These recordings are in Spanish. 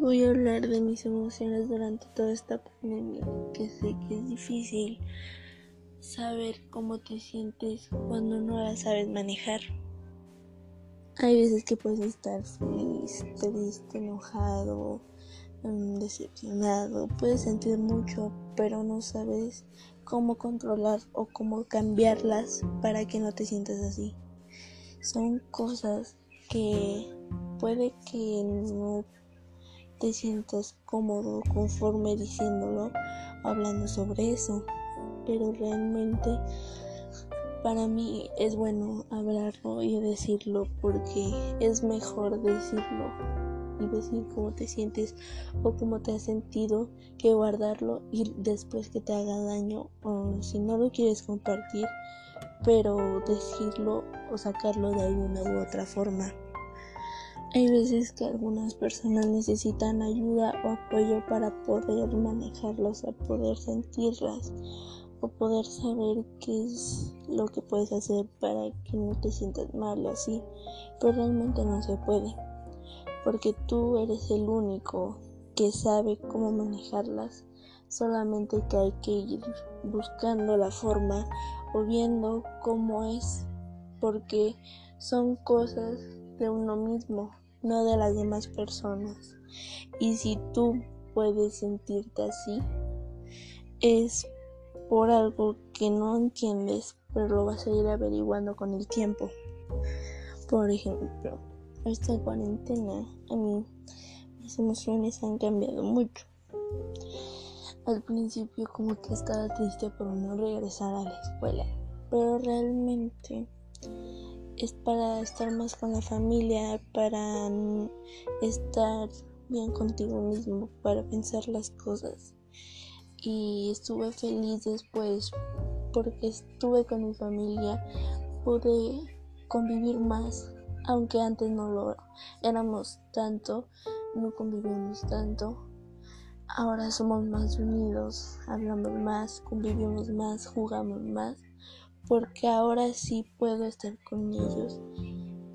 voy a hablar de mis emociones durante toda esta pandemia, que sé que es difícil saber cómo te sientes cuando no la sabes manejar. Hay veces que puedes estar feliz, triste, enojado, mm, decepcionado, puedes sentir mucho, pero no sabes cómo controlar o cómo cambiarlas para que no te sientas así. Son cosas que puede que no te sientas cómodo conforme diciéndolo, hablando sobre eso, pero realmente para mí es bueno hablarlo y decirlo porque es mejor decirlo y decir cómo te sientes o cómo te has sentido que guardarlo y después que te haga daño o si no lo quieres compartir pero decirlo o sacarlo de alguna u otra forma. Hay veces que algunas personas necesitan ayuda o apoyo para poder manejarlas, a poder sentirlas o poder saber qué es lo que puedes hacer para que no te sientas mal o así, pero realmente no se puede, porque tú eres el único que sabe cómo manejarlas, solamente que hay que ir buscando la forma o viendo cómo es, porque son cosas de uno mismo no de las demás personas. Y si tú puedes sentirte así, es por algo que no entiendes, pero lo vas a ir averiguando con el tiempo. Por ejemplo, esta cuarentena a mí mis emociones han cambiado mucho. Al principio como que estaba triste por no regresar a la escuela, pero realmente es para estar más con la familia, para estar bien contigo mismo, para pensar las cosas. Y estuve feliz después porque estuve con mi familia, pude convivir más, aunque antes no lo éramos tanto, no convivimos tanto. Ahora somos más unidos, hablamos más, convivimos más, jugamos más porque ahora sí puedo estar con ellos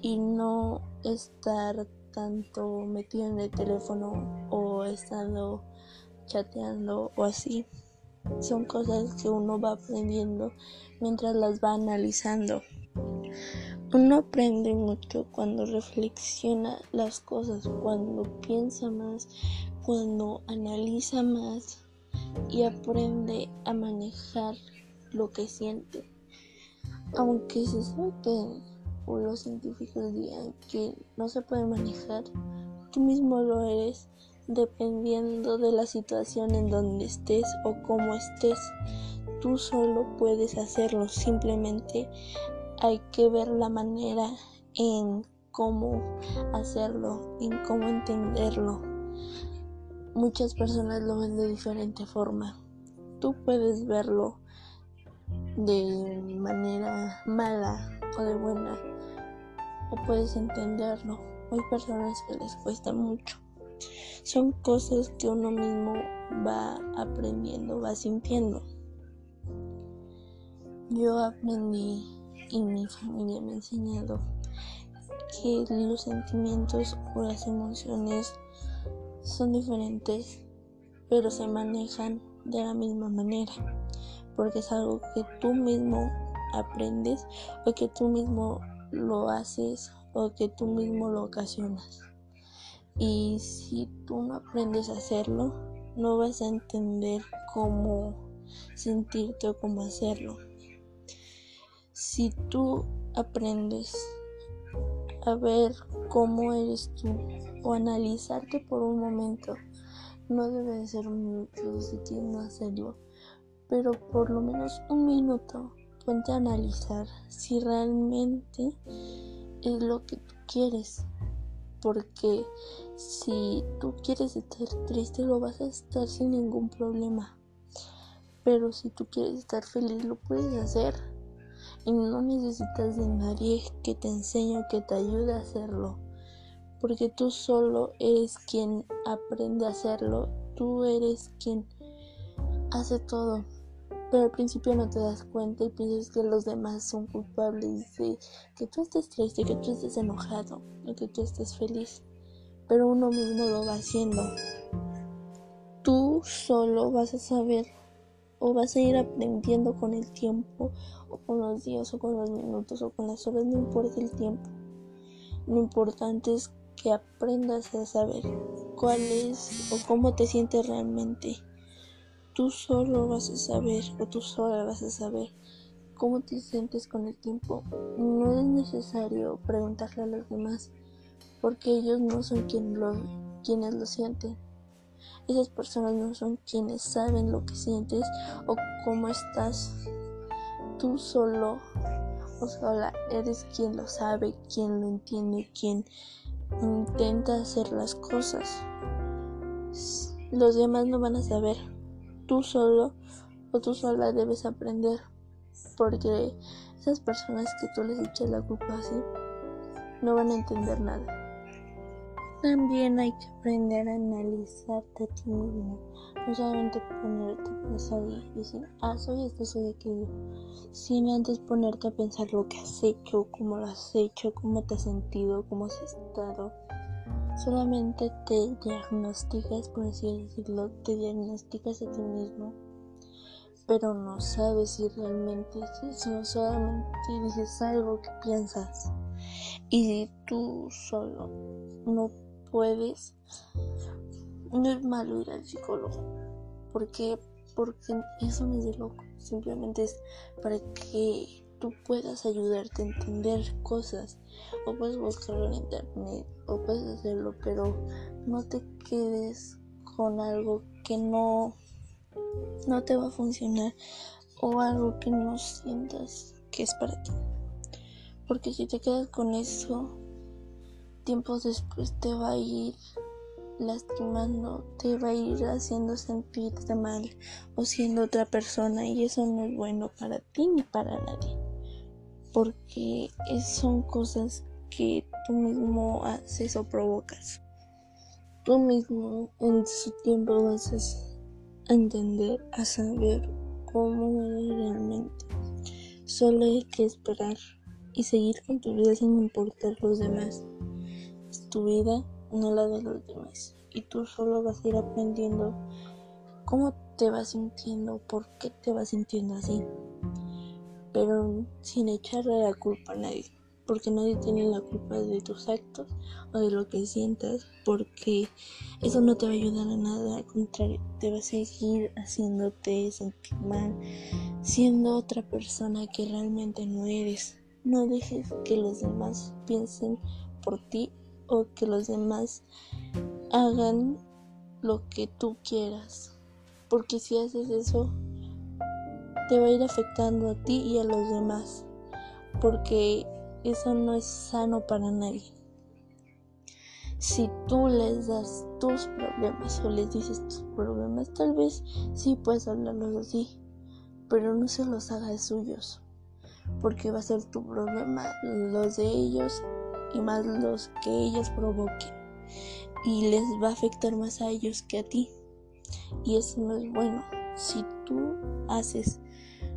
y no estar tanto metido en el teléfono o estando chateando o así. Son cosas que uno va aprendiendo mientras las va analizando. Uno aprende mucho cuando reflexiona las cosas, cuando piensa más, cuando analiza más y aprende a manejar lo que siente. Aunque se sabe que los científicos digan que no se puede manejar, tú mismo lo eres dependiendo de la situación en donde estés o cómo estés. Tú solo puedes hacerlo, simplemente hay que ver la manera en cómo hacerlo, en cómo entenderlo. Muchas personas lo ven de diferente forma. Tú puedes verlo de manera mala o de buena o puedes entenderlo. Hay personas que les cuesta mucho. Son cosas que uno mismo va aprendiendo, va sintiendo. Yo aprendí y mi familia me ha enseñado que los sentimientos o las emociones son diferentes, pero se manejan de la misma manera porque es algo que tú mismo aprendes o que tú mismo lo haces o que tú mismo lo ocasionas. Y si tú no aprendes a hacerlo, no vas a entender cómo sentirte o cómo hacerlo. Si tú aprendes a ver cómo eres tú o analizarte por un momento, no debe ser mucho si no hacerlo pero por lo menos un minuto ponte a analizar si realmente es lo que tú quieres. Porque si tú quieres estar triste, lo vas a estar sin ningún problema. Pero si tú quieres estar feliz, lo puedes hacer. Y no necesitas de nadie que te enseñe o que te ayude a hacerlo. Porque tú solo eres quien aprende a hacerlo. Tú eres quien hace todo pero al principio no te das cuenta y piensas que los demás son culpables de que tú estés triste, que tú estés enojado o que tú estés feliz. pero uno mismo lo va haciendo. Tú solo vas a saber o vas a ir aprendiendo con el tiempo o con los días o con los minutos o con las horas, no importa el tiempo. Lo importante es que aprendas a saber cuál es o cómo te sientes realmente. Tú solo vas a saber o tú sola vas a saber cómo te sientes con el tiempo. No es necesario preguntarle a los demás porque ellos no son quienes lo sienten. Esas personas no son quienes saben lo que sientes o cómo estás. Tú solo o sola eres quien lo sabe, quien lo entiende, quien intenta hacer las cosas. Los demás no van a saber. Tú solo o tú sola debes aprender. Porque esas personas que tú les echas la culpa así no van a entender nada. También hay que aprender a analizarte a ti mismo, no solamente ponerte a pensar y decir, ah, soy esto, soy aquello, sino antes ponerte a pensar lo que has hecho, cómo lo has hecho, cómo te has sentido, cómo has estado. Solamente te diagnosticas, por así decirlo, te diagnosticas a ti mismo, pero no sabes si realmente es eso, solamente dices algo que piensas. Y si tú solo no puedes, no es malo ir al psicólogo. porque Porque eso no es de loco. Simplemente es para que tú puedas ayudarte a entender cosas. O puedes buscarlo en internet. O puedes hacerlo. Pero no te quedes con algo que no, no te va a funcionar. O algo que no sientas que es para ti. Porque si te quedas con eso, tiempos después te va a ir lastimando, te va a ir haciendo sentirte mal o siendo otra persona y eso no es bueno para ti ni para nadie. Porque son cosas que tú mismo haces o provocas. Tú mismo en su tiempo vas a entender, a saber cómo eres realmente. Solo hay que esperar y seguir con tu vida sin importar los demás tu vida, no la de los demás. Y tú solo vas a ir aprendiendo cómo te vas sintiendo, por qué te vas sintiendo así. Pero sin echarle la culpa a nadie. Porque nadie tiene la culpa de tus actos o de lo que sientas. Porque eso no te va a ayudar a nada. Al contrario, te va a seguir haciéndote sentir mal. Siendo otra persona que realmente no eres. No dejes que los demás piensen por ti o que los demás hagan lo que tú quieras. Porque si haces eso, te va a ir afectando a ti y a los demás. Porque eso no es sano para nadie. Si tú les das tus problemas o les dices tus problemas, tal vez sí puedes hablarlos así, pero no se los hagas suyos, porque va a ser tu problema, los de ellos y más los que ellos provoquen y les va a afectar más a ellos que a ti y eso no es bueno si tú haces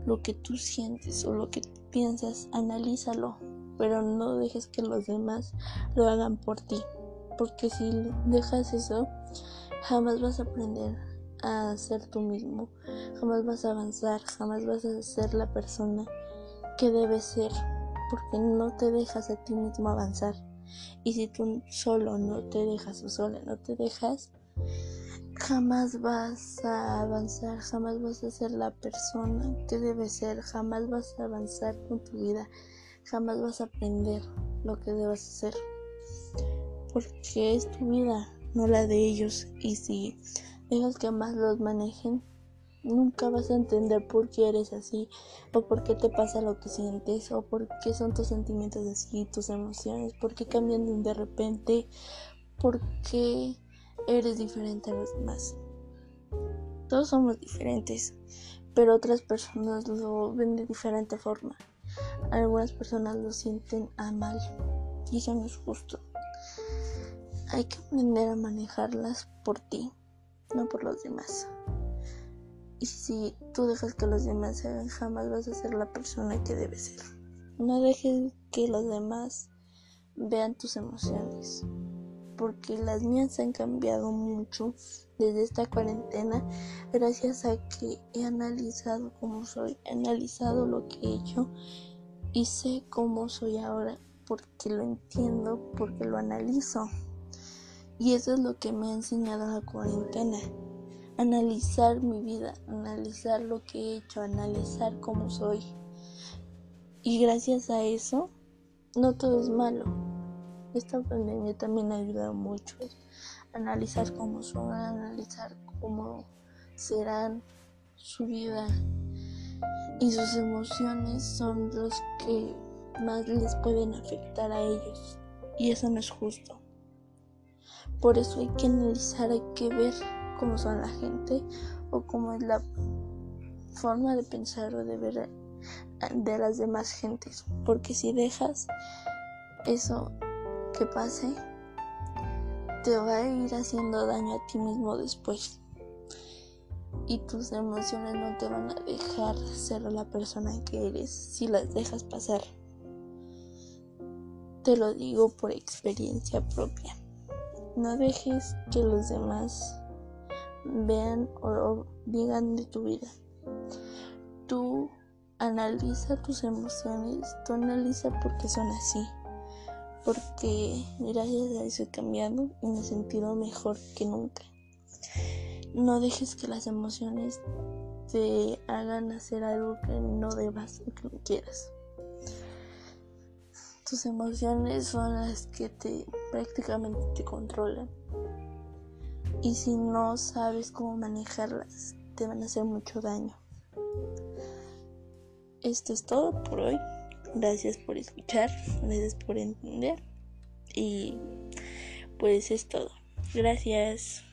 lo que tú sientes o lo que piensas analízalo pero no dejes que los demás lo hagan por ti porque si dejas eso jamás vas a aprender a ser tú mismo jamás vas a avanzar jamás vas a ser la persona que debes ser porque no te dejas a ti mismo avanzar. Y si tú solo no te dejas o sola no te dejas, jamás vas a avanzar, jamás vas a ser la persona que debes ser, jamás vas a avanzar con tu vida, jamás vas a aprender lo que debes hacer. Porque es tu vida, no la de ellos. Y si dejas que más los manejen, Nunca vas a entender por qué eres así, o por qué te pasa lo que sientes, o por qué son tus sentimientos así, tus emociones, por qué cambian de repente, por qué eres diferente a los demás. Todos somos diferentes, pero otras personas lo ven de diferente forma. Algunas personas lo sienten a mal, y eso no es justo. Hay que aprender a manejarlas por ti, no por los demás. Y si tú dejas que los demás se hagan, jamás vas a ser la persona que debes ser. No dejes que los demás vean tus emociones. Porque las mías han cambiado mucho desde esta cuarentena gracias a que he analizado cómo soy, he analizado lo que he hecho y sé cómo soy ahora porque lo entiendo, porque lo analizo. Y eso es lo que me ha enseñado la cuarentena. Analizar mi vida, analizar lo que he hecho, analizar cómo soy. Y gracias a eso, no todo es malo. Esta pandemia también ha ayudado mucho a analizar cómo son, analizar cómo serán su vida. Y sus emociones son los que más les pueden afectar a ellos. Y eso no es justo. Por eso hay que analizar, hay que ver cómo son la gente o cómo es la forma de pensar o de ver de las demás gentes, porque si dejas eso que pase, te va a ir haciendo daño a ti mismo después. Y tus emociones no te van a dejar ser la persona que eres si las dejas pasar. Te lo digo por experiencia propia. No dejes que los demás vean o digan de tu vida. Tú analiza tus emociones, tú analiza por qué son así. Porque gracias a eso he cambiado y me he sentido mejor que nunca. No dejes que las emociones te hagan hacer algo que no debas o que no quieras. Tus emociones son las que te prácticamente te controlan. Y si no sabes cómo manejarlas, te van a hacer mucho daño. Esto es todo por hoy. Gracias por escuchar, gracias por entender. Y pues es todo. Gracias.